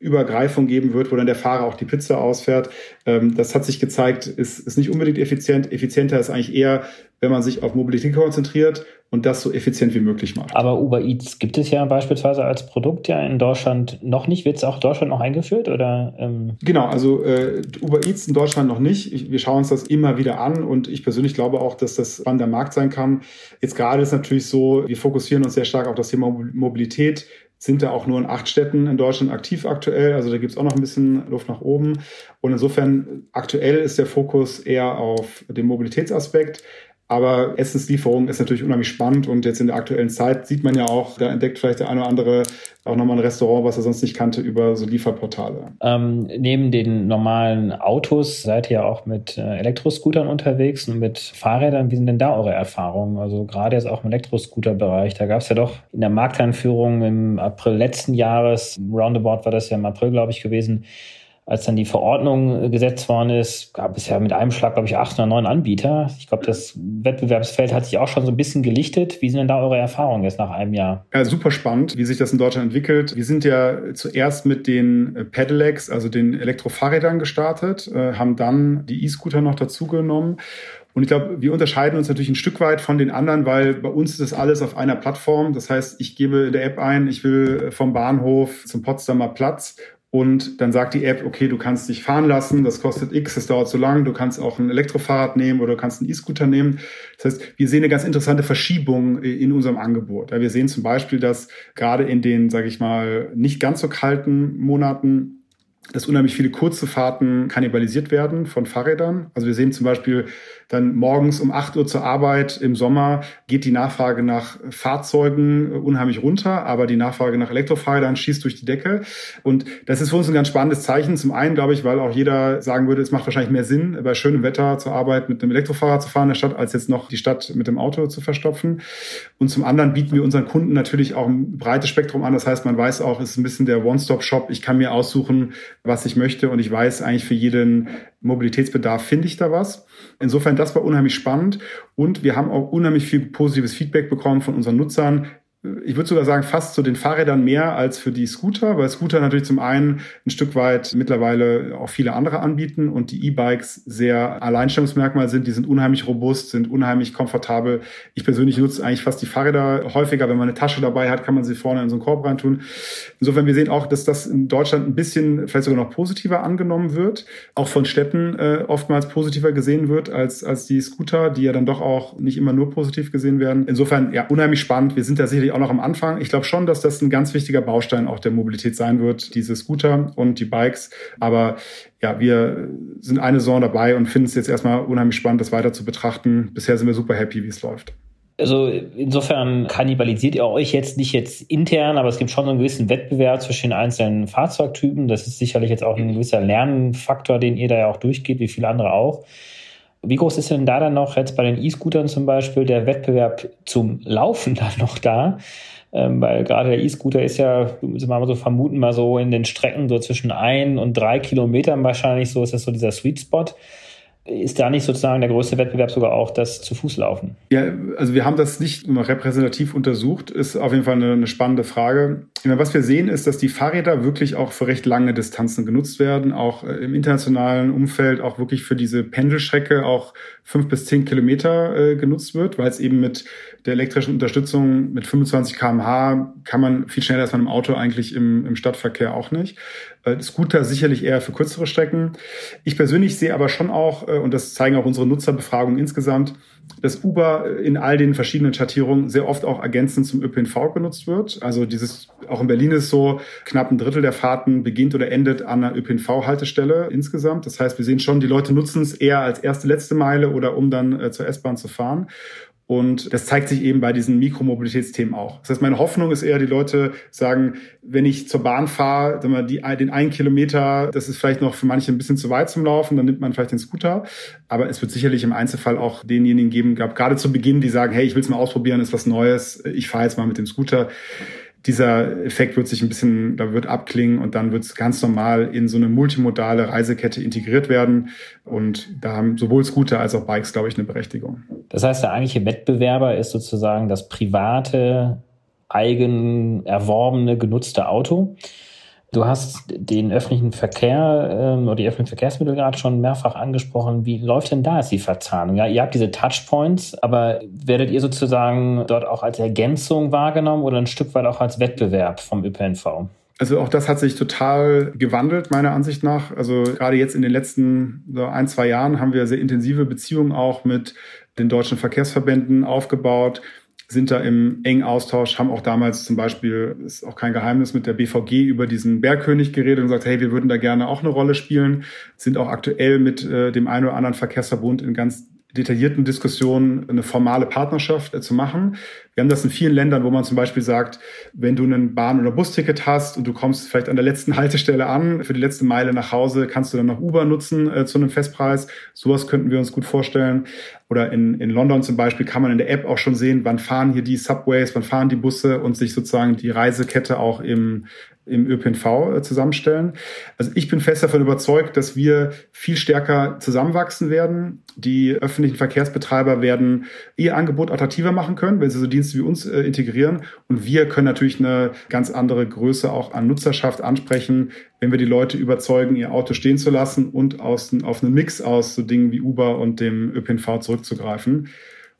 Übergreifung geben wird, wo dann der Fahrer auch die Pizza ausfährt. Ähm, das hat sich gezeigt, ist, ist nicht unbedingt effizient. Effizienter ist eigentlich eher, wenn man sich auf Mobilität konzentriert und das so effizient wie möglich macht. Aber Uber Eats gibt es ja beispielsweise als Produkt ja in Deutschland noch nicht. Wird es auch in Deutschland noch eingeführt oder? Ähm? Genau, also äh, Uber Eats in Deutschland noch nicht. Ich, wir schauen uns das immer wieder an und ich persönlich glaube auch, dass das spannender Markt sein kann. Jetzt gerade ist natürlich so, wir fokussieren uns sehr stark auf das Thema Mobilität sind da auch nur in acht Städten in Deutschland aktiv aktuell. Also da gibt es auch noch ein bisschen Luft nach oben. Und insofern aktuell ist der Fokus eher auf den Mobilitätsaspekt. Aber Essenslieferung ist natürlich unheimlich spannend und jetzt in der aktuellen Zeit sieht man ja auch, da entdeckt vielleicht der eine oder andere auch nochmal ein Restaurant, was er sonst nicht kannte, über so Lieferportale. Ähm, neben den normalen Autos seid ihr auch mit äh, Elektroscootern unterwegs und mit Fahrrädern. Wie sind denn da eure Erfahrungen? Also gerade jetzt auch im Elektroscooter-Bereich, da gab es ja doch in der Markteinführung im April letzten Jahres, roundabout war das ja im April, glaube ich, gewesen, als dann die Verordnung äh, gesetzt worden ist, gab es ja mit einem Schlag, glaube ich, acht oder neun Anbieter. Ich glaube, das Wettbewerbsfeld hat sich auch schon so ein bisschen gelichtet. Wie sind denn da eure Erfahrungen jetzt nach einem Jahr? Ja, super spannend, wie sich das in Deutschland entwickelt. Wir sind ja zuerst mit den äh, Pedelecs, also den Elektrofahrrädern gestartet, äh, haben dann die E-Scooter noch dazugenommen. Und ich glaube, wir unterscheiden uns natürlich ein Stück weit von den anderen, weil bei uns ist das alles auf einer Plattform. Das heißt, ich gebe in der App ein, ich will vom Bahnhof zum Potsdamer Platz und dann sagt die App, okay, du kannst dich fahren lassen, das kostet X, das dauert so lang, du kannst auch ein Elektrofahrrad nehmen oder du kannst einen E-Scooter nehmen. Das heißt, wir sehen eine ganz interessante Verschiebung in unserem Angebot. Wir sehen zum Beispiel, dass gerade in den, sage ich mal, nicht ganz so kalten Monaten dass unheimlich viele kurze Fahrten kannibalisiert werden von Fahrrädern. Also wir sehen zum Beispiel dann morgens um 8 Uhr zur Arbeit im Sommer geht die Nachfrage nach Fahrzeugen unheimlich runter, aber die Nachfrage nach Elektrofahrrädern schießt durch die Decke. Und das ist für uns ein ganz spannendes Zeichen. Zum einen, glaube ich, weil auch jeder sagen würde, es macht wahrscheinlich mehr Sinn, bei schönem Wetter zur Arbeit mit einem Elektrofahrrad zu fahren in der Stadt, als jetzt noch die Stadt mit dem Auto zu verstopfen. Und zum anderen bieten wir unseren Kunden natürlich auch ein breites Spektrum an. Das heißt, man weiß auch, es ist ein bisschen der One-Stop-Shop. Ich kann mir aussuchen, was ich möchte. Und ich weiß eigentlich für jeden Mobilitätsbedarf finde ich da was. Insofern, das war unheimlich spannend. Und wir haben auch unheimlich viel positives Feedback bekommen von unseren Nutzern, ich würde sogar sagen, fast zu den Fahrrädern mehr als für die Scooter, weil Scooter natürlich zum einen ein Stück weit mittlerweile auch viele andere anbieten und die E-Bikes sehr Alleinstellungsmerkmal sind. Die sind unheimlich robust, sind unheimlich komfortabel. Ich persönlich nutze eigentlich fast die Fahrräder häufiger. Wenn man eine Tasche dabei hat, kann man sie vorne in so einen Korb reintun. Insofern, wir sehen auch, dass das in Deutschland ein bisschen vielleicht sogar noch positiver angenommen wird, auch von Städten äh, oftmals positiver gesehen wird als, als die Scooter, die ja dann doch auch nicht immer nur positiv gesehen werden. Insofern, ja, unheimlich spannend. Wir sind da sicherlich auch noch am Anfang. Ich glaube schon, dass das ein ganz wichtiger Baustein auch der Mobilität sein wird, diese Scooter und die Bikes. Aber ja, wir sind eine Saison dabei und finden es jetzt erstmal unheimlich spannend, das weiter zu betrachten. Bisher sind wir super happy, wie es läuft. Also insofern kannibalisiert ihr euch jetzt nicht jetzt intern, aber es gibt schon einen gewissen Wettbewerb zwischen den einzelnen Fahrzeugtypen. Das ist sicherlich jetzt auch ein gewisser Lernfaktor, den ihr da ja auch durchgeht, wie viele andere auch. Wie groß ist denn da dann noch jetzt bei den E-Scootern zum Beispiel der Wettbewerb zum Laufen dann noch da? Ähm, weil gerade der E-Scooter ist ja, müssen wir mal so vermuten, mal so in den Strecken so zwischen ein und drei Kilometern wahrscheinlich so ist das so dieser Sweet Spot ist da nicht sozusagen der größte Wettbewerb sogar auch das zu Fuß laufen? Ja, also wir haben das nicht immer repräsentativ untersucht, ist auf jeden Fall eine, eine spannende Frage. Meine, was wir sehen, ist, dass die Fahrräder wirklich auch für recht lange Distanzen genutzt werden, auch äh, im internationalen Umfeld, auch wirklich für diese Pendelstrecke auch fünf bis zehn Kilometer äh, genutzt wird, weil es eben mit der elektrischen Unterstützung mit 25 kmh kann man viel schneller als man im Auto eigentlich im, im Stadtverkehr auch nicht. Äh, Scooter sicherlich eher für kürzere Strecken. Ich persönlich sehe aber schon auch, äh, und das zeigen auch unsere Nutzerbefragungen insgesamt, dass Uber in all den verschiedenen Schattierungen sehr oft auch ergänzend zum ÖPNV genutzt wird. Also dieses, auch in Berlin ist so, knapp ein Drittel der Fahrten beginnt oder endet an einer ÖPNV-Haltestelle insgesamt. Das heißt, wir sehen schon, die Leute nutzen es eher als erste, letzte Meile oder um dann äh, zur S-Bahn zu fahren. Und das zeigt sich eben bei diesen Mikromobilitätsthemen auch. Das heißt, meine Hoffnung ist eher, die Leute sagen, wenn ich zur Bahn fahre, sagen wir, die, den einen Kilometer, das ist vielleicht noch für manche ein bisschen zu weit zum Laufen, dann nimmt man vielleicht den Scooter. Aber es wird sicherlich im Einzelfall auch denjenigen geben, gerade zu Beginn, die sagen, hey, ich will es mal ausprobieren, ist was Neues, ich fahre jetzt mal mit dem Scooter dieser Effekt wird sich ein bisschen, da wird abklingen und dann wird es ganz normal in so eine multimodale Reisekette integriert werden. Und da haben sowohl Scooter als auch Bikes, glaube ich, eine Berechtigung. Das heißt, der eigentliche Wettbewerber ist sozusagen das private, eigen erworbene, genutzte Auto. Du hast den öffentlichen Verkehr ähm, oder die öffentlichen Verkehrsmittel gerade schon mehrfach angesprochen. Wie läuft denn da jetzt die Verzahnung? Ja, ihr habt diese Touchpoints, aber werdet ihr sozusagen dort auch als Ergänzung wahrgenommen oder ein Stück weit auch als Wettbewerb vom ÖPNV? Also auch das hat sich total gewandelt, meiner Ansicht nach. Also gerade jetzt in den letzten so ein, zwei Jahren haben wir sehr intensive Beziehungen auch mit den deutschen Verkehrsverbänden aufgebaut sind da im engen Austausch, haben auch damals zum Beispiel, ist auch kein Geheimnis, mit der BVG über diesen Bergkönig geredet und gesagt, hey, wir würden da gerne auch eine Rolle spielen, sind auch aktuell mit äh, dem einen oder anderen Verkehrsverbund in ganz detaillierten Diskussionen eine formale Partnerschaft äh, zu machen. Wir haben das in vielen Ländern, wo man zum Beispiel sagt, wenn du ein Bahn- oder Busticket hast und du kommst vielleicht an der letzten Haltestelle an, für die letzte Meile nach Hause, kannst du dann noch Uber nutzen äh, zu einem Festpreis. Sowas könnten wir uns gut vorstellen. Oder in, in London zum Beispiel kann man in der App auch schon sehen, wann fahren hier die Subways, wann fahren die Busse und sich sozusagen die Reisekette auch im im ÖPNV äh, zusammenstellen. Also ich bin fest davon überzeugt, dass wir viel stärker zusammenwachsen werden. Die öffentlichen Verkehrsbetreiber werden ihr Angebot attraktiver machen können, wenn sie so Dienste wie uns äh, integrieren. Und wir können natürlich eine ganz andere Größe auch an Nutzerschaft ansprechen, wenn wir die Leute überzeugen, ihr Auto stehen zu lassen und aus, auf einen Mix aus so Dingen wie Uber und dem ÖPNV zurückzugreifen.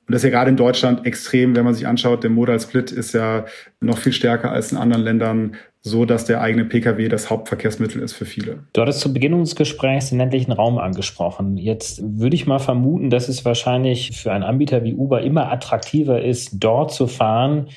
Und das ist ja gerade in Deutschland extrem, wenn man sich anschaut, der Modal Split ist ja noch viel stärker als in anderen Ländern so dass der eigene Pkw das Hauptverkehrsmittel ist für viele. Du hattest zu Beginn unseres Gesprächs den ländlichen Raum angesprochen. Jetzt würde ich mal vermuten, dass es wahrscheinlich für einen Anbieter wie Uber immer attraktiver ist, dort zu fahren,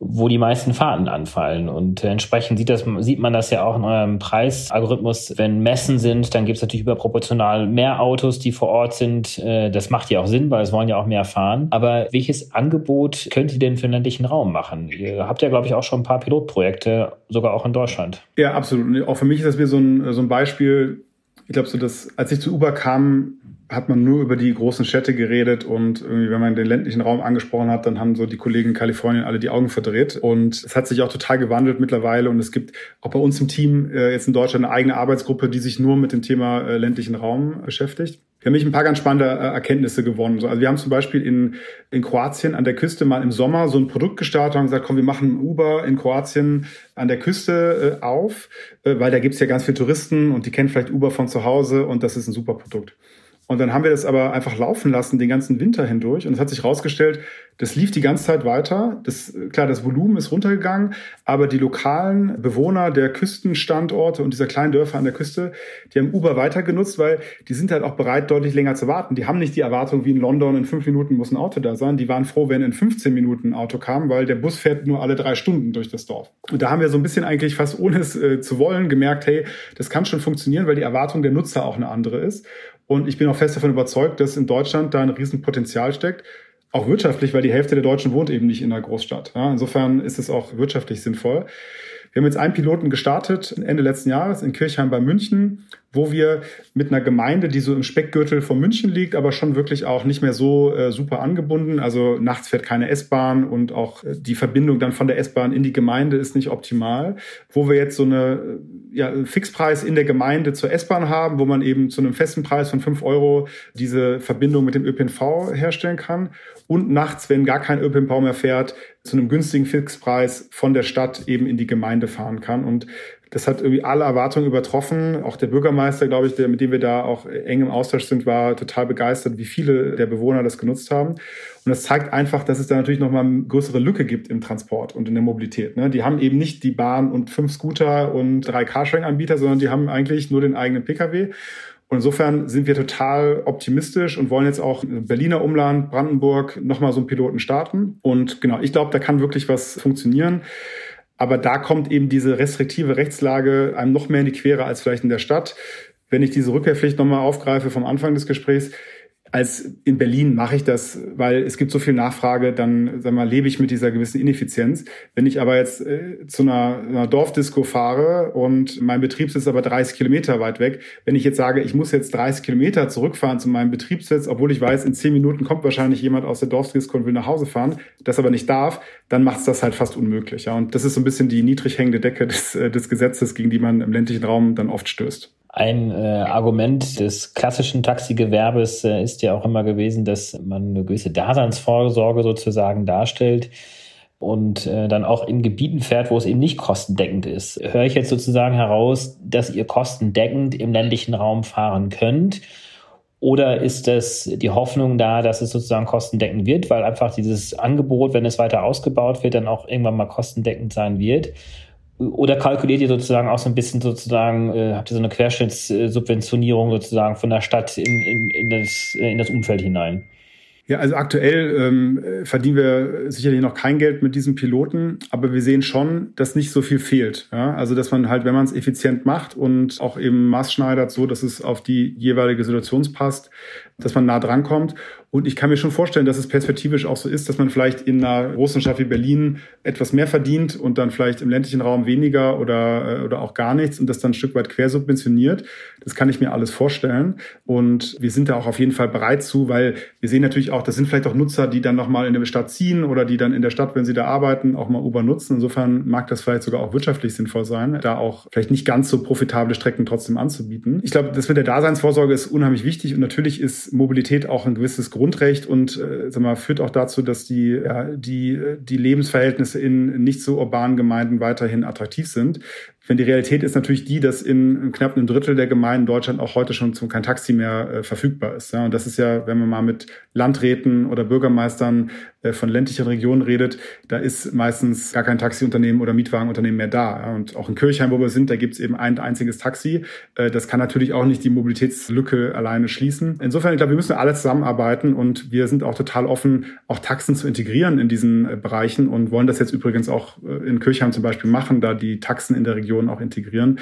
wo die meisten Fahrten anfallen. Und entsprechend sieht, das, sieht man das ja auch in eurem Preisalgorithmus. Wenn Messen sind, dann gibt es natürlich überproportional mehr Autos, die vor Ort sind. Äh, das macht ja auch Sinn, weil es wollen ja auch mehr fahren. Aber welches Angebot könnt ihr denn für den ländlichen Raum machen? Ihr habt ja, glaube ich, auch schon ein paar Pilotprojekte, sogar auch in Deutschland. Ja, absolut. Und auch für mich ist das wie so ein, so ein Beispiel. Ich glaube, so dass, als ich zu Uber kam, hat man nur über die großen Städte geredet und irgendwie, wenn man den ländlichen Raum angesprochen hat, dann haben so die Kollegen in Kalifornien alle die Augen verdreht. Und es hat sich auch total gewandelt mittlerweile und es gibt auch bei uns im Team äh, jetzt in Deutschland eine eigene Arbeitsgruppe, die sich nur mit dem Thema äh, ländlichen Raum beschäftigt. Haben mich ein paar ganz spannende äh, Erkenntnisse gewonnen. Also wir haben zum Beispiel in, in Kroatien an der Küste mal im Sommer so ein Produkt gestartet und gesagt, komm, wir machen Uber in Kroatien an der Küste äh, auf, äh, weil da gibt's ja ganz viele Touristen und die kennen vielleicht Uber von zu Hause und das ist ein super Produkt. Und dann haben wir das aber einfach laufen lassen den ganzen Winter hindurch. Und es hat sich herausgestellt, das lief die ganze Zeit weiter. Das, klar, das Volumen ist runtergegangen, aber die lokalen Bewohner der Küstenstandorte und dieser kleinen Dörfer an der Küste, die haben Uber weiter genutzt, weil die sind halt auch bereit, deutlich länger zu warten. Die haben nicht die Erwartung, wie in London, in fünf Minuten muss ein Auto da sein. Die waren froh, wenn in 15 Minuten ein Auto kam, weil der Bus fährt nur alle drei Stunden durch das Dorf. Und da haben wir so ein bisschen eigentlich fast ohne es äh, zu wollen gemerkt, hey, das kann schon funktionieren, weil die Erwartung der Nutzer auch eine andere ist. Und ich bin auch fest davon überzeugt, dass in Deutschland da ein Riesenpotenzial steckt. Auch wirtschaftlich, weil die Hälfte der Deutschen wohnt eben nicht in einer Großstadt. Ja, insofern ist es auch wirtschaftlich sinnvoll. Wir haben jetzt einen Piloten gestartet, Ende letzten Jahres in Kirchheim bei München, wo wir mit einer Gemeinde, die so im Speckgürtel von München liegt, aber schon wirklich auch nicht mehr so äh, super angebunden. Also nachts fährt keine S-Bahn und auch äh, die Verbindung dann von der S-Bahn in die Gemeinde ist nicht optimal. Wo wir jetzt so eine ja, Fixpreis in der Gemeinde zur S-Bahn haben, wo man eben zu einem festen Preis von fünf Euro diese Verbindung mit dem ÖPNV herstellen kann. Und nachts, wenn gar kein ÖPNV mehr fährt, zu einem günstigen Fixpreis von der Stadt eben in die Gemeinde fahren kann. Und das hat irgendwie alle Erwartungen übertroffen. Auch der Bürgermeister, glaube ich, der, mit dem wir da auch eng im Austausch sind, war total begeistert, wie viele der Bewohner das genutzt haben. Und das zeigt einfach, dass es da natürlich nochmal eine größere Lücke gibt im Transport und in der Mobilität. Ne? Die haben eben nicht die Bahn und fünf Scooter und drei Carsharing-Anbieter, sondern die haben eigentlich nur den eigenen Pkw. Und insofern sind wir total optimistisch und wollen jetzt auch Berliner Umland, Brandenburg nochmal so einen Piloten starten. Und genau, ich glaube, da kann wirklich was funktionieren. Aber da kommt eben diese restriktive Rechtslage einem noch mehr in die Quere als vielleicht in der Stadt. Wenn ich diese Rückkehrpflicht nochmal aufgreife vom Anfang des Gesprächs, als in Berlin mache ich das, weil es gibt so viel Nachfrage, dann sag mal, lebe ich mit dieser gewissen Ineffizienz. Wenn ich aber jetzt äh, zu einer, einer Dorfdisco fahre und mein Betriebssitz aber 30 Kilometer weit weg, wenn ich jetzt sage, ich muss jetzt 30 Kilometer zurückfahren zu meinem Betriebssitz, obwohl ich weiß, in 10 Minuten kommt wahrscheinlich jemand aus der Dorfdisco und will nach Hause fahren, das aber nicht darf, dann macht es das halt fast unmöglich. Ja? Und das ist so ein bisschen die niedrig hängende Decke des, äh, des Gesetzes, gegen die man im ländlichen Raum dann oft stößt. Ein äh, Argument des klassischen Taxigewerbes äh, ist ja auch immer gewesen, dass man eine gewisse Daseinsvorsorge sozusagen darstellt und äh, dann auch in Gebieten fährt, wo es eben nicht kostendeckend ist. Höre ich jetzt sozusagen heraus, dass ihr kostendeckend im ländlichen Raum fahren könnt? Oder ist das die Hoffnung da, dass es sozusagen kostendeckend wird, weil einfach dieses Angebot, wenn es weiter ausgebaut wird, dann auch irgendwann mal kostendeckend sein wird? Oder kalkuliert ihr sozusagen auch so ein bisschen sozusagen, äh, habt ihr so eine Querschnittssubventionierung sozusagen von der Stadt in, in, in, das, äh, in das Umfeld hinein? Ja, also aktuell ähm, verdienen wir sicherlich noch kein Geld mit diesem Piloten, aber wir sehen schon, dass nicht so viel fehlt. Ja? Also dass man halt, wenn man es effizient macht und auch eben maßschneidert, so dass es auf die jeweilige Situation passt, dass man nah dran kommt. Und ich kann mir schon vorstellen, dass es perspektivisch auch so ist, dass man vielleicht in einer großen Stadt wie Berlin etwas mehr verdient und dann vielleicht im ländlichen Raum weniger oder, äh, oder auch gar nichts und das dann ein Stück weit quersubventioniert. Das kann ich mir alles vorstellen. Und wir sind da auch auf jeden Fall bereit zu, weil wir sehen natürlich auch, das sind vielleicht auch Nutzer, die dann nochmal in der Stadt ziehen oder die dann in der Stadt, wenn sie da arbeiten, auch mal Uber nutzen. Insofern mag das vielleicht sogar auch wirtschaftlich sinnvoll sein, da auch vielleicht nicht ganz so profitable Strecken trotzdem anzubieten. Ich glaube, das mit der Daseinsvorsorge ist unheimlich wichtig und natürlich ist Mobilität auch ein gewisses Grundrecht und äh, sag mal, führt auch dazu, dass die, ja, die, die Lebensverhältnisse in nicht so urbanen Gemeinden weiterhin attraktiv sind. Wenn die Realität ist natürlich die, dass in knapp einem Drittel der Gemeinden in Deutschland auch heute schon kein Taxi mehr äh, verfügbar ist. Ja, und das ist ja, wenn man mal mit Landräten oder Bürgermeistern äh, von ländlichen Regionen redet, da ist meistens gar kein Taxiunternehmen oder Mietwagenunternehmen mehr da. Ja, und auch in Kirchheim, wo wir sind, da gibt es eben ein einziges Taxi. Äh, das kann natürlich auch nicht die Mobilitätslücke alleine schließen. Insofern, ich glaube, wir müssen alle zusammenarbeiten und wir sind auch total offen, auch Taxen zu integrieren in diesen äh, Bereichen und wollen das jetzt übrigens auch äh, in Kirchheim zum Beispiel machen, da die Taxen in der Region Regionen auch integrieren.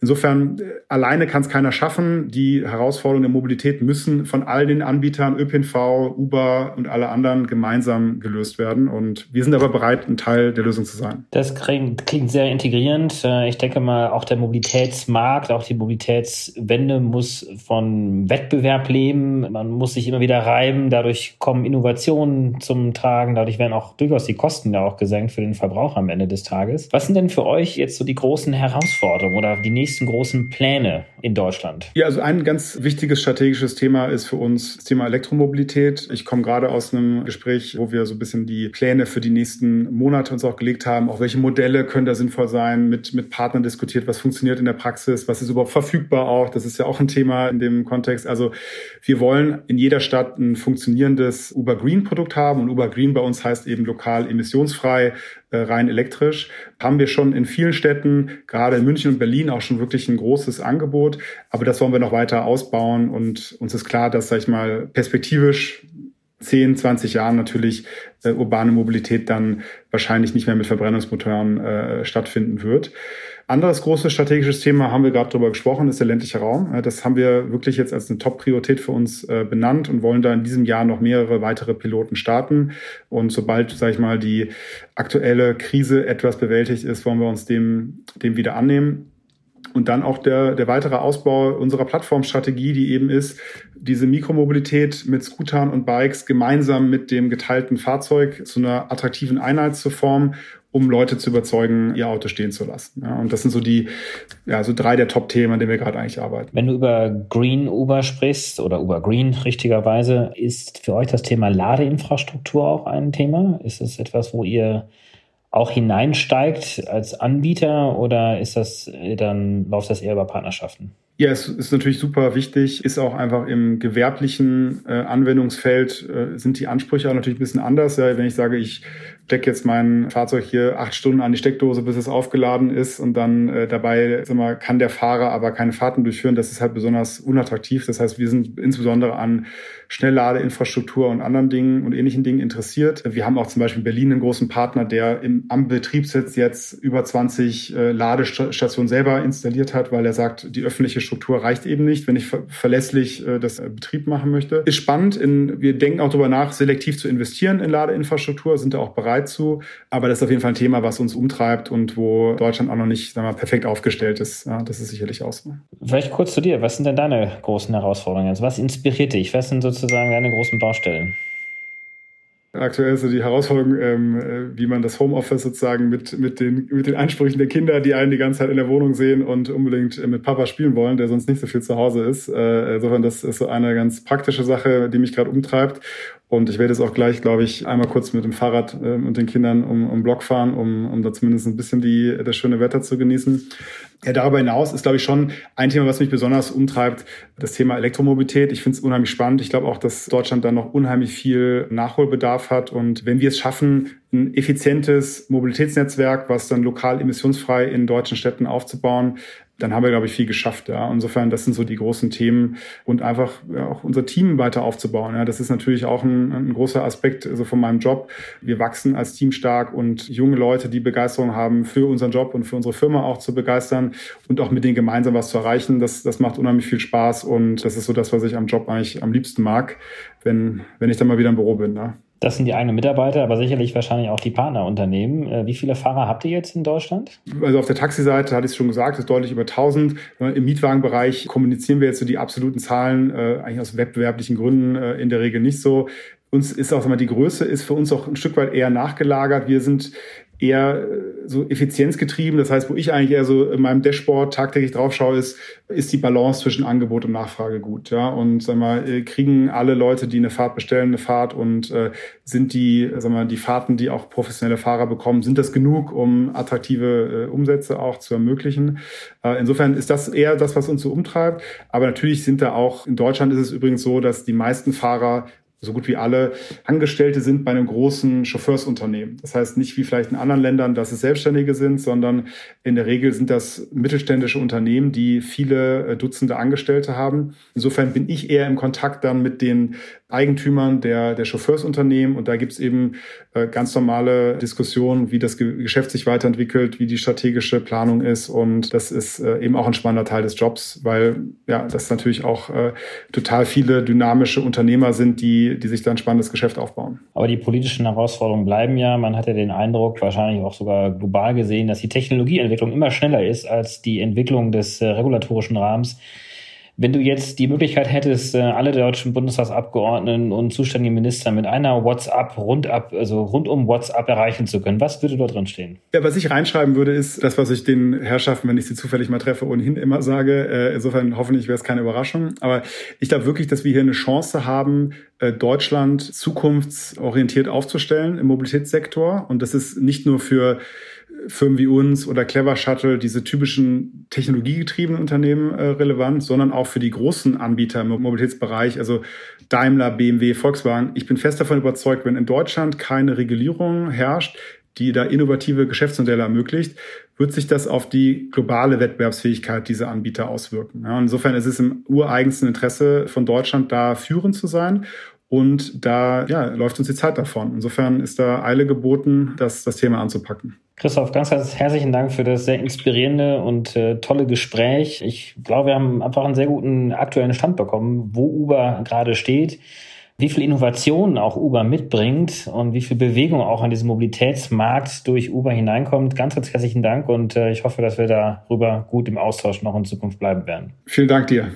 Insofern, äh, alleine kann es keiner schaffen. Die Herausforderungen der Mobilität müssen von all den Anbietern, ÖPNV, Uber und alle anderen gemeinsam gelöst werden. Und wir sind aber bereit, ein Teil der Lösung zu sein. Das klingt, klingt sehr integrierend. Äh, ich denke mal, auch der Mobilitätsmarkt, auch die Mobilitätswende muss von Wettbewerb leben. Man muss sich immer wieder reiben. Dadurch kommen Innovationen zum Tragen. Dadurch werden auch durchaus die Kosten da auch gesenkt für den Verbraucher am Ende des Tages. Was sind denn für euch jetzt so die großen großen Herausforderungen oder die nächsten großen Pläne in Deutschland? Ja, also ein ganz wichtiges strategisches Thema ist für uns das Thema Elektromobilität. Ich komme gerade aus einem Gespräch, wo wir so ein bisschen die Pläne für die nächsten Monate uns auch gelegt haben. Auch welche Modelle können da sinnvoll sein, mit, mit Partnern diskutiert, was funktioniert in der Praxis, was ist überhaupt verfügbar auch. Das ist ja auch ein Thema in dem Kontext. Also wir wollen in jeder Stadt ein funktionierendes Uber Green Produkt haben und Uber Green bei uns heißt eben lokal emissionsfrei, rein elektrisch. Haben wir schon in vielen Städten, gerade in München und Berlin, auch schon wirklich ein großes Angebot. Aber das wollen wir noch weiter ausbauen und uns ist klar, dass, sag ich mal, perspektivisch 10, 20 Jahren natürlich äh, urbane Mobilität dann wahrscheinlich nicht mehr mit Verbrennungsmotoren äh, stattfinden wird. Anderes großes strategisches Thema haben wir gerade darüber gesprochen, ist der ländliche Raum. Das haben wir wirklich jetzt als eine Top-Priorität für uns äh, benannt und wollen da in diesem Jahr noch mehrere weitere Piloten starten. Und sobald, sage ich mal, die aktuelle Krise etwas bewältigt ist, wollen wir uns dem, dem wieder annehmen. Und dann auch der, der weitere Ausbau unserer Plattformstrategie, die eben ist, diese Mikromobilität mit Scootern und Bikes gemeinsam mit dem geteilten Fahrzeug zu einer attraktiven Einheit zu formen um Leute zu überzeugen, ihr Auto stehen zu lassen. Ja, und das sind so die, ja, so drei der Top-Themen, an denen wir gerade eigentlich arbeiten. Wenn du über Green Uber sprichst oder Uber Green richtigerweise, ist für euch das Thema Ladeinfrastruktur auch ein Thema? Ist es etwas, wo ihr auch hineinsteigt als Anbieter oder ist das dann läuft das eher über Partnerschaften? Ja, es ist natürlich super wichtig, ist auch einfach im gewerblichen äh, Anwendungsfeld äh, sind die Ansprüche auch natürlich ein bisschen anders. Ja, wenn ich sage, ich stecke jetzt mein Fahrzeug hier acht Stunden an die Steckdose, bis es aufgeladen ist und dann äh, dabei mal, kann der Fahrer aber keine Fahrten durchführen. Das ist halt besonders unattraktiv. Das heißt, wir sind insbesondere an Schnellladeinfrastruktur und anderen Dingen und ähnlichen Dingen interessiert. Wir haben auch zum Beispiel in Berlin einen großen Partner, der im, am Betriebssitz jetzt über 20 äh, Ladestationen selber installiert hat, weil er sagt, die öffentliche Struktur reicht eben nicht, wenn ich ver verlässlich äh, das äh, Betrieb machen möchte. Ist spannend. In, wir denken auch darüber nach, selektiv zu investieren in Ladeinfrastruktur, sind da auch bereit bereit zu. Aber das ist auf jeden Fall ein Thema, was uns umtreibt und wo Deutschland auch noch nicht mal, perfekt aufgestellt ist. Ja, das ist sicherlich auch so. Vielleicht kurz zu dir. Was sind denn deine großen Herausforderungen? Also was inspiriert dich? Was sind sozusagen deine großen Baustellen? Aktuell ist so die Herausforderung, ähm, äh, wie man das Homeoffice sozusagen mit, mit, den, mit den Ansprüchen der Kinder, die einen die ganze Zeit in der Wohnung sehen und unbedingt äh, mit Papa spielen wollen, der sonst nicht so viel zu Hause ist. Äh, insofern, das ist so eine ganz praktische Sache, die mich gerade umtreibt. Und ich werde jetzt auch gleich, glaube ich, einmal kurz mit dem Fahrrad äh, und den Kindern um, um Block fahren, um, um da zumindest ein bisschen die, das schöne Wetter zu genießen. Ja, darüber hinaus ist, glaube ich, schon ein Thema, was mich besonders umtreibt, das Thema Elektromobilität. Ich finde es unheimlich spannend. Ich glaube auch, dass Deutschland da noch unheimlich viel Nachholbedarf hat. Und wenn wir es schaffen, ein effizientes Mobilitätsnetzwerk, was dann lokal emissionsfrei in deutschen Städten aufzubauen, dann haben wir, glaube ich, viel geschafft. Ja. Insofern, das sind so die großen Themen und einfach ja, auch unser Team weiter aufzubauen. Ja. Das ist natürlich auch ein, ein großer Aspekt also von meinem Job. Wir wachsen als Team stark und junge Leute, die Begeisterung haben für unseren Job und für unsere Firma auch zu begeistern und auch mit denen gemeinsam was zu erreichen, das, das macht unheimlich viel Spaß und das ist so das, was ich am Job eigentlich am liebsten mag, wenn, wenn ich dann mal wieder im Büro bin. Ja. Das sind die eigenen Mitarbeiter, aber sicherlich wahrscheinlich auch die Partnerunternehmen. Äh, wie viele Fahrer habt ihr jetzt in Deutschland? Also auf der Taxiseite hatte ich es schon gesagt, ist deutlich über 1000. Im Mietwagenbereich kommunizieren wir jetzt so die absoluten Zahlen, äh, eigentlich aus wettbewerblichen Gründen äh, in der Regel nicht so uns ist auch immer die Größe ist für uns auch ein Stück weit eher nachgelagert. Wir sind eher äh, so effizienzgetrieben. Das heißt, wo ich eigentlich eher so in meinem Dashboard tagtäglich drauf schaue, ist, ist die Balance zwischen Angebot und Nachfrage gut. Ja? Und sag mal, äh, kriegen alle Leute, die eine Fahrt bestellen, eine Fahrt und äh, sind die, sag mal, die Fahrten, die auch professionelle Fahrer bekommen, sind das genug, um attraktive äh, Umsätze auch zu ermöglichen? Äh, insofern ist das eher das, was uns so umtreibt. Aber natürlich sind da auch, in Deutschland ist es übrigens so, dass die meisten Fahrer so gut wie alle Angestellte sind bei einem großen Chauffeursunternehmen. Das heißt nicht wie vielleicht in anderen Ländern, dass es Selbstständige sind, sondern in der Regel sind das mittelständische Unternehmen, die viele äh, Dutzende Angestellte haben. Insofern bin ich eher im Kontakt dann mit den Eigentümern der, der Chauffeursunternehmen und da gibt's eben äh, ganz normale Diskussionen, wie das Geschäft sich weiterentwickelt, wie die strategische Planung ist und das ist äh, eben auch ein spannender Teil des Jobs, weil ja, das natürlich auch äh, total viele dynamische Unternehmer sind, die, die sich dann spannendes Geschäft aufbauen. Aber die politischen Herausforderungen bleiben ja. Man hat ja den Eindruck, wahrscheinlich auch sogar global gesehen, dass die Technologieentwicklung immer schneller ist als die Entwicklung des äh, regulatorischen Rahmens. Wenn du jetzt die Möglichkeit hättest, äh, alle deutschen Bundestagsabgeordneten und zuständigen Minister mit einer WhatsApp rundab, also rundum WhatsApp erreichen zu können, was würde dort drin stehen? Ja, was ich reinschreiben würde, ist das, was ich den Herrschaften, wenn ich sie zufällig mal treffe, ohnehin immer sage. Äh, insofern hoffentlich wäre es keine Überraschung. Aber ich glaube wirklich, dass wir hier eine Chance haben, äh, Deutschland zukunftsorientiert aufzustellen im Mobilitätssektor. Und das ist nicht nur für Firmen wie uns oder Clever Shuttle, diese typischen technologiegetriebenen Unternehmen äh, relevant, sondern auch für die großen Anbieter im Mobilitätsbereich, also Daimler, BMW, Volkswagen. Ich bin fest davon überzeugt, wenn in Deutschland keine Regulierung herrscht, die da innovative Geschäftsmodelle ermöglicht, wird sich das auf die globale Wettbewerbsfähigkeit dieser Anbieter auswirken. Ja, insofern ist es im ureigensten Interesse von Deutschland, da führend zu sein. Und da ja, läuft uns die Zeit davon. Insofern ist da Eile geboten, das, das Thema anzupacken. Christoph, ganz, ganz herzlichen Dank für das sehr inspirierende und äh, tolle Gespräch. Ich glaube, wir haben einfach einen sehr guten aktuellen Stand bekommen, wo Uber gerade steht, wie viel Innovation auch Uber mitbringt und wie viel Bewegung auch an diesem Mobilitätsmarkt durch Uber hineinkommt. Ganz, ganz herzlichen Dank und äh, ich hoffe, dass wir darüber gut im Austausch noch in Zukunft bleiben werden. Vielen Dank dir.